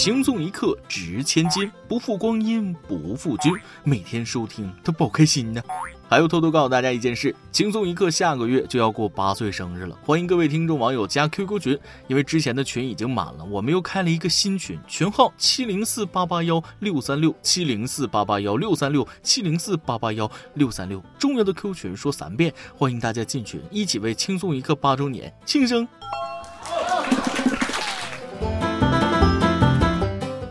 轻松一刻值千金，不负光阴不负君。每天收听都保开心呢。还有偷偷告诉大家一件事：轻松一刻下个月就要过八岁生日了，欢迎各位听众网友加 QQ 群，因为之前的群已经满了，我们又开了一个新群，群号七零四八八幺六三六七零四八八幺六三六七零四八八幺六三六。重要的 Q 群说三遍，欢迎大家进群，一起为轻松一刻八周年庆生。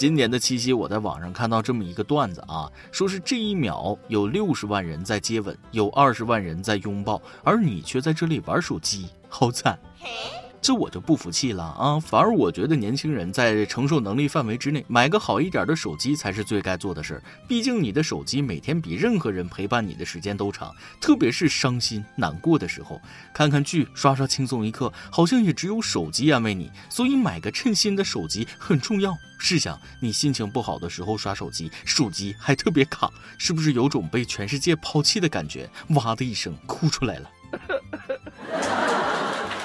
今年的七夕，我在网上看到这么一个段子啊，说是这一秒有六十万人在接吻，有二十万人在拥抱，而你却在这里玩手机，好惨。这我就不服气了啊！反而我觉得年轻人在承受能力范围之内，买个好一点的手机才是最该做的事儿。毕竟你的手机每天比任何人陪伴你的时间都长，特别是伤心难过的时候，看看剧、刷刷轻松一刻，好像也只有手机安慰你。所以买个称心的手机很重要。试想你心情不好的时候刷手机，手机还特别卡，是不是有种被全世界抛弃的感觉？哇的一声哭出来了。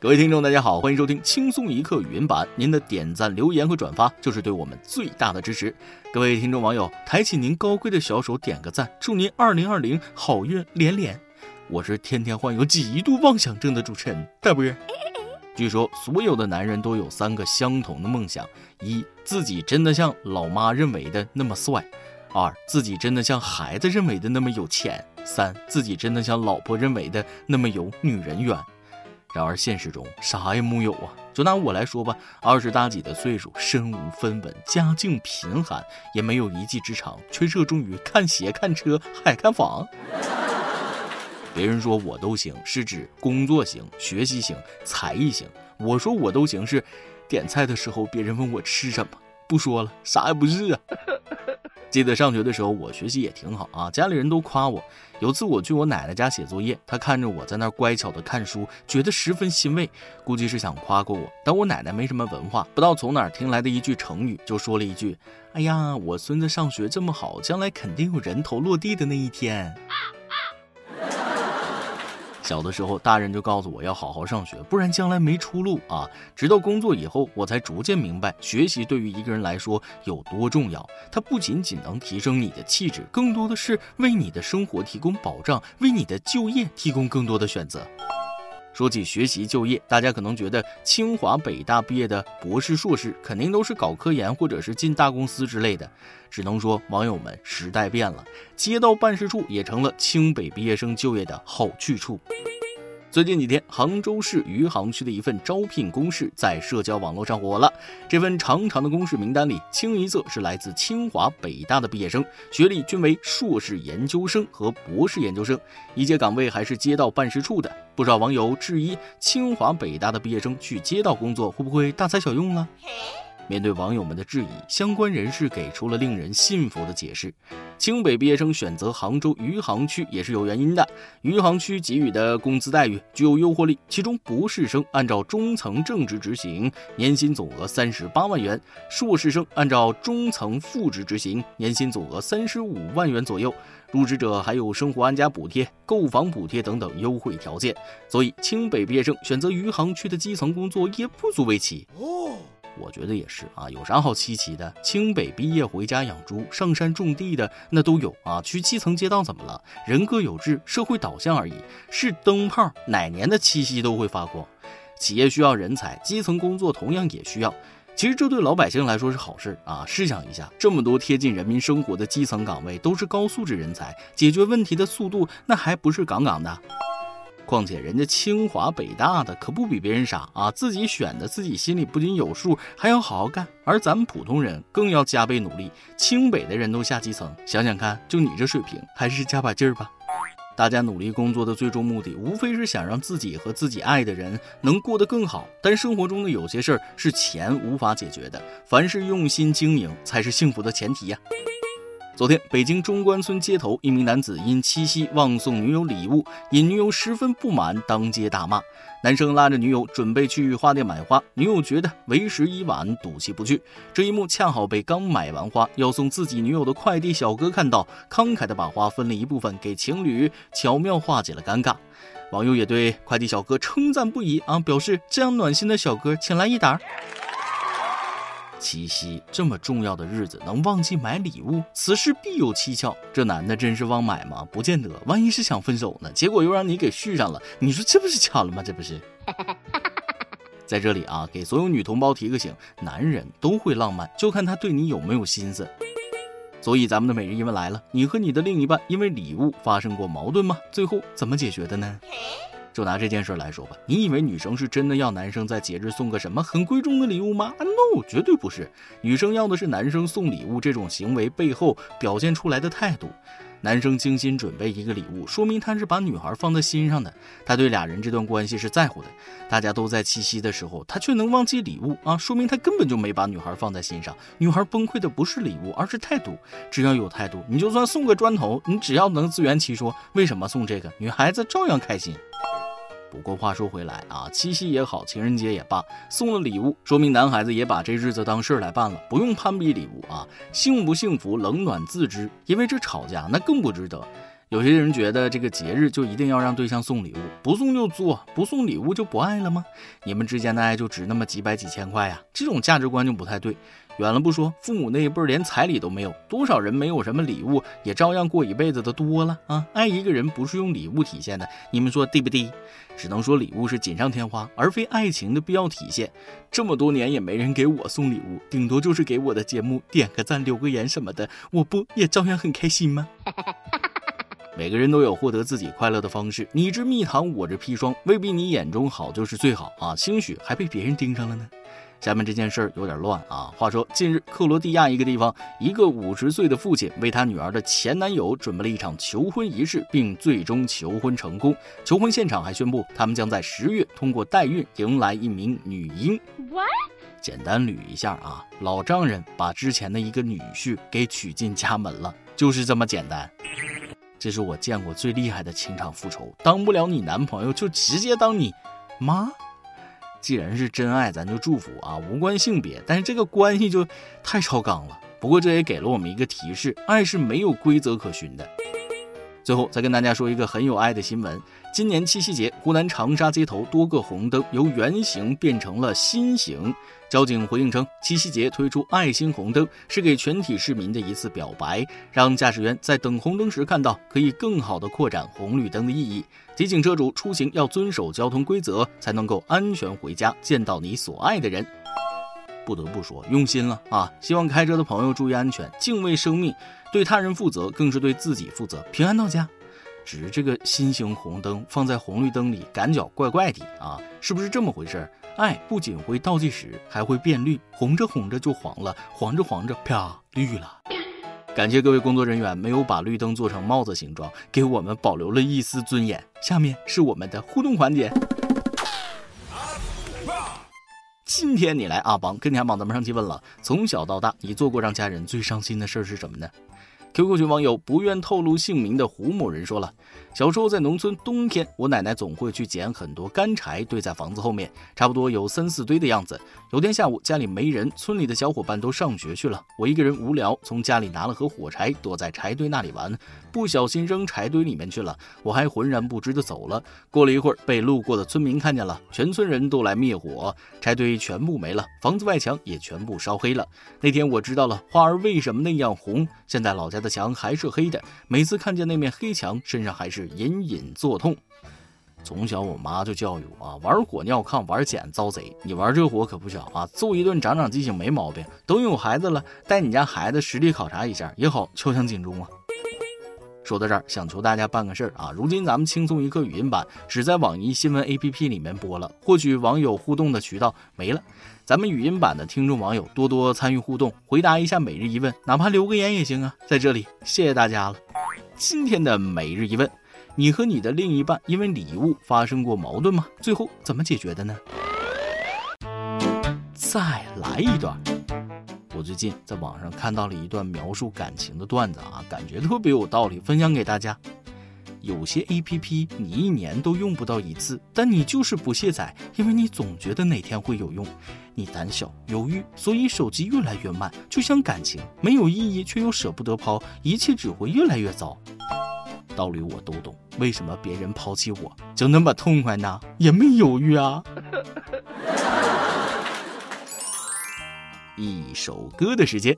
各位听众，大家好，欢迎收听轻松一刻语音版。您的点赞、留言和转发就是对我们最大的支持。各位听众网友，抬起您高贵的小手，点个赞，祝您二零二零好运连连。我是天天患有极度妄想症的主持人大波。据说所有的男人都有三个相同的梦想：一、自己真的像老妈认为的那么帅；二、自己真的像孩子认为的那么有钱；三、自己真的像老婆认为的那么有女人缘。然而现实中啥也木有啊！就拿我来说吧，二十大几的岁数，身无分文，家境贫寒，也没有一技之长，却热衷于看鞋、看车，还看房。别人说我都行，是指工作行、学习行、才艺行。我说我都行，是点菜的时候别人问我吃什么，不说了，啥也不是啊。记得上学的时候，我学习也挺好啊，家里人都夸我。有次我去我奶奶家写作业，她看着我在那儿乖巧的看书，觉得十分欣慰，估计是想夸过我。但我奶奶没什么文化，不知道从哪儿听来的一句成语，就说了一句：“哎呀，我孙子上学这么好，将来肯定有人头落地的那一天。”小的时候，大人就告诉我要好好上学，不然将来没出路啊！直到工作以后，我才逐渐明白，学习对于一个人来说有多重要。它不仅仅能提升你的气质，更多的是为你的生活提供保障，为你的就业提供更多的选择。说起学习就业，大家可能觉得清华北大毕业的博士硕士肯定都是搞科研或者是进大公司之类的。只能说，网友们，时代变了，街道办事处也成了清北毕业生就业的好去处。最近几天，杭州市余杭区的一份招聘公示在社交网络上火了。这份长长的公示名单里，清一色是来自清华、北大的毕业生，学历均为硕士研究生和博士研究生，一些岗位还是街道办事处的。不少网友质疑，清华、北大的毕业生去街道工作，会不会大材小用呢？面对网友们的质疑，相关人士给出了令人信服的解释：清北毕业生选择杭州余杭区也是有原因的。余杭区给予的工资待遇具有诱惑力，其中博士生按照中层正职执行，年薪总额三十八万元；硕士生按照中层副职执行，年薪总额三十五万元左右。入职者还有生活安家补贴、购房补贴等等优惠条件，所以清北毕业生选择余杭区的基层工作也不足为奇哦。我觉得也是啊，有啥好稀奇的？清北毕业回家养猪、上山种地的那都有啊。去基层街道怎么了？人各有志，社会导向而已。是灯泡，哪年的七夕都会发光。企业需要人才，基层工作同样也需要。其实这对老百姓来说是好事啊。试想一下，这么多贴近人民生活的基层岗位都是高素质人才，解决问题的速度那还不是杠杠的？况且人家清华北大的可不比别人傻啊，自己选的自己心里不仅有数，还要好好干。而咱们普通人更要加倍努力。清北的人都下基层，想想看，就你这水平，还是加把劲儿吧。大家努力工作的最终目的，无非是想让自己和自己爱的人能过得更好。但生活中的有些事儿是钱无法解决的，凡是用心经营才是幸福的前提呀。昨天，北京中关村街头，一名男子因七夕忘送女友礼物，引女友十分不满，当街大骂。男生拉着女友准备去花店买花，女友觉得为时已晚，赌气不去。这一幕恰好被刚买完花要送自己女友的快递小哥看到，慷慨的把花分了一部分给情侣，巧妙化解了尴尬。网友也对快递小哥称赞不已啊，表示这样暖心的小哥，请来一打。七夕这么重要的日子，能忘记买礼物，此事必有蹊跷。这男的真是忘买吗？不见得，万一是想分手呢？结果又让你给续上了，你说这不是巧了吗？这不是。在这里啊，给所有女同胞提个醒：男人都会浪漫，就看他对你有没有心思。所以咱们的每日一问来了：你和你的另一半因为礼物发生过矛盾吗？最后怎么解决的呢？就拿这件事来说吧，你以为女生是真的要男生在节日送个什么很贵重的礼物吗？No，绝对不是。女生要的是男生送礼物这种行为背后表现出来的态度。男生精心准备一个礼物，说明他是把女孩放在心上的，他对俩人这段关系是在乎的。大家都在七夕的时候，他却能忘记礼物啊，说明他根本就没把女孩放在心上。女孩崩溃的不是礼物，而是态度。只要有态度，你就算送个砖头，你只要能自圆其说，为什么送这个，女孩子照样开心。不过话说回来啊，七夕也好，情人节也罢，送了礼物，说明男孩子也把这日子当事儿来办了，不用攀比礼物啊，幸不幸福冷暖自知。因为这吵架那更不值得。有些人觉得这个节日就一定要让对象送礼物，不送就作，不送礼物就不爱了吗？你们之间的爱就值那么几百几千块呀？这种价值观就不太对。远了不说，父母那一辈连彩礼都没有，多少人没有什么礼物，也照样过一辈子的多了啊！爱一个人不是用礼物体现的，你们说对不对？只能说礼物是锦上添花，而非爱情的必要体现。这么多年也没人给我送礼物，顶多就是给我的节目点个赞、留个言什么的，我不也照样很开心吗？每个人都有获得自己快乐的方式，你这蜜糖，我这砒霜，未必你眼中好就是最好啊！兴许还被别人盯上了呢。下面这件事儿有点乱啊。话说，近日克罗地亚一个地方，一个五十岁的父亲为他女儿的前男友准备了一场求婚仪式，并最终求婚成功。求婚现场还宣布，他们将在十月通过代孕迎来一名女婴。简单捋一下啊，老丈人把之前的一个女婿给娶进家门了，就是这么简单。这是我见过最厉害的情场复仇，当不了你男朋友就直接当你妈。既然是真爱，咱就祝福啊，无关性别。但是这个关系就太超纲了。不过这也给了我们一个提示：爱是没有规则可循的。最后再跟大家说一个很有爱的新闻：今年七夕节，湖南长沙街头多个红灯由圆形变成了心形。交警回应称，七夕节推出爱心红灯是给全体市民的一次表白，让驾驶员在等红灯时看到，可以更好的扩展红绿灯的意义。提醒车主出行要遵守交通规则，才能够安全回家，见到你所爱的人。不得不说，用心了啊！希望开车的朋友注意安全，敬畏生命，对他人负责，更是对自己负责，平安到家。只是这个心形红灯放在红绿灯里，感觉怪怪的啊！是不是这么回事？爱不仅会倒计时，还会变绿，红着红着就黄了，黄着黄着啪绿了。感谢各位工作人员没有把绿灯做成帽子形状，给我们保留了一丝尊严。下面是我们的互动环节。今天你来阿邦跟你阿邦咱们上期问了，从小到大你做过让家人最伤心的事儿是什么呢？QQ 群网友不愿透露姓名的胡某人说了：小时候在农村，冬天我奶奶总会去捡很多干柴堆在房子后面，差不多有三四堆的样子。有天下午家里没人，村里的小伙伴都上学去了，我一个人无聊，从家里拿了盒火柴，躲在柴堆那里玩，不小心扔柴堆里面去了，我还浑然不知的走了。过了一会儿，被路过的村民看见了，全村人都来灭火，柴堆全部没了，房子外墙也全部烧黑了。那天我知道了花儿为什么那样红，现在老家。的墙还是黑的，每次看见那面黑墙，身上还是隐隐作痛。从小我妈就教育我啊，玩火尿炕，玩碱遭贼。你玩这火可不小啊，揍一顿长长记性没毛病。等有孩子了，带你家孩子实地考察一下也好，敲响警钟啊。说到这儿，想求大家办个事儿啊，如今咱们轻松一刻语音版只在网易新闻 APP 里面播了，获取网友互动的渠道没了。咱们语音版的听众网友多多参与互动，回答一下每日一问，哪怕留个言也行啊。在这里，谢谢大家了。今天的每日一问，你和你的另一半因为礼物发生过矛盾吗？最后怎么解决的呢？再来一段。我最近在网上看到了一段描述感情的段子啊，感觉特别有道理，分享给大家。有些 A P P 你一年都用不到一次，但你就是不卸载，因为你总觉得哪天会有用。你胆小犹豫，所以手机越来越慢。就像感情没有意义，却又舍不得抛，一切只会越来越糟。道理我都懂，为什么别人抛弃我就那么痛快呢？也没犹豫啊。一首歌的时间。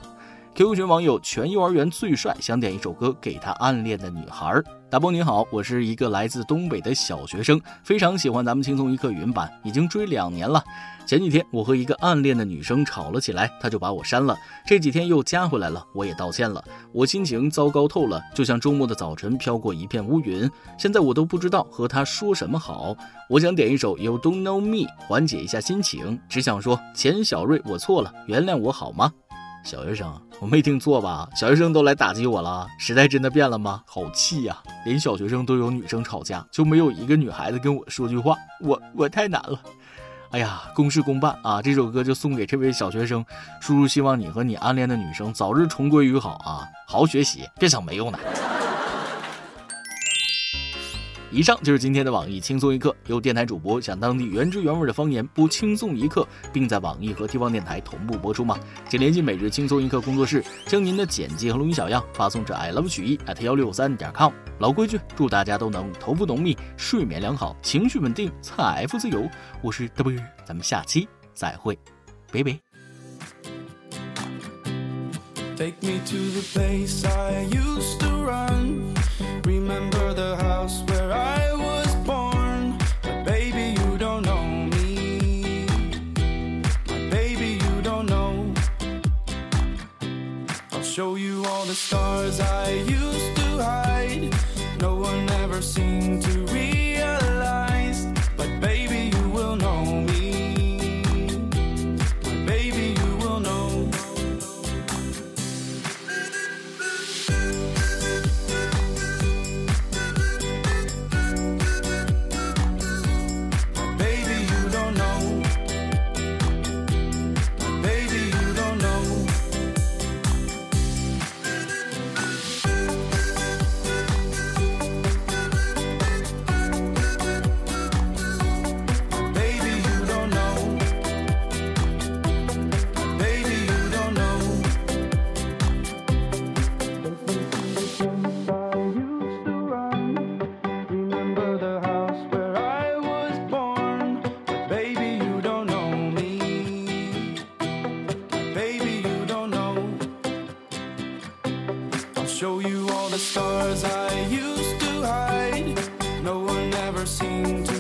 QQ 群网友全幼儿园最帅，想点一首歌给他暗恋的女孩。大波你好，我是一个来自东北的小学生，非常喜欢咱们轻松一刻语音版，已经追两年了。前几天我和一个暗恋的女生吵了起来，她就把我删了。这几天又加回来了，我也道歉了。我心情糟糕透了，就像周末的早晨飘过一片乌云。现在我都不知道和她说什么好。我想点一首《You Don't Know Me》，缓解一下心情。只想说，钱小瑞，我错了，原谅我好吗？小学生，我没听错吧？小学生都来打击我了，时代真的变了吗？好气呀！连小学生都有女生吵架，就没有一个女孩子跟我说句话，我我太难了。哎呀，公事公办啊！这首歌就送给这位小学生，叔叔希望你和你暗恋的女生早日重归于好啊！好好学习，别想没用的。以上就是今天的网易轻松一刻。有电台主播想当地原汁原味的方言播轻松一刻，并在网易和地方电台同步播出吗？请联系每日轻松一刻工作室，将您的简介和录音小样发送至 i love 曲艺 at 幺六三点 com。老规矩，祝大家都能头发浓密，睡眠良好，情绪稳定，财富自由。我是 W，咱们下期再会，拜拜。Take me to the place I you all the stars I used to hide. No one ever seemed to.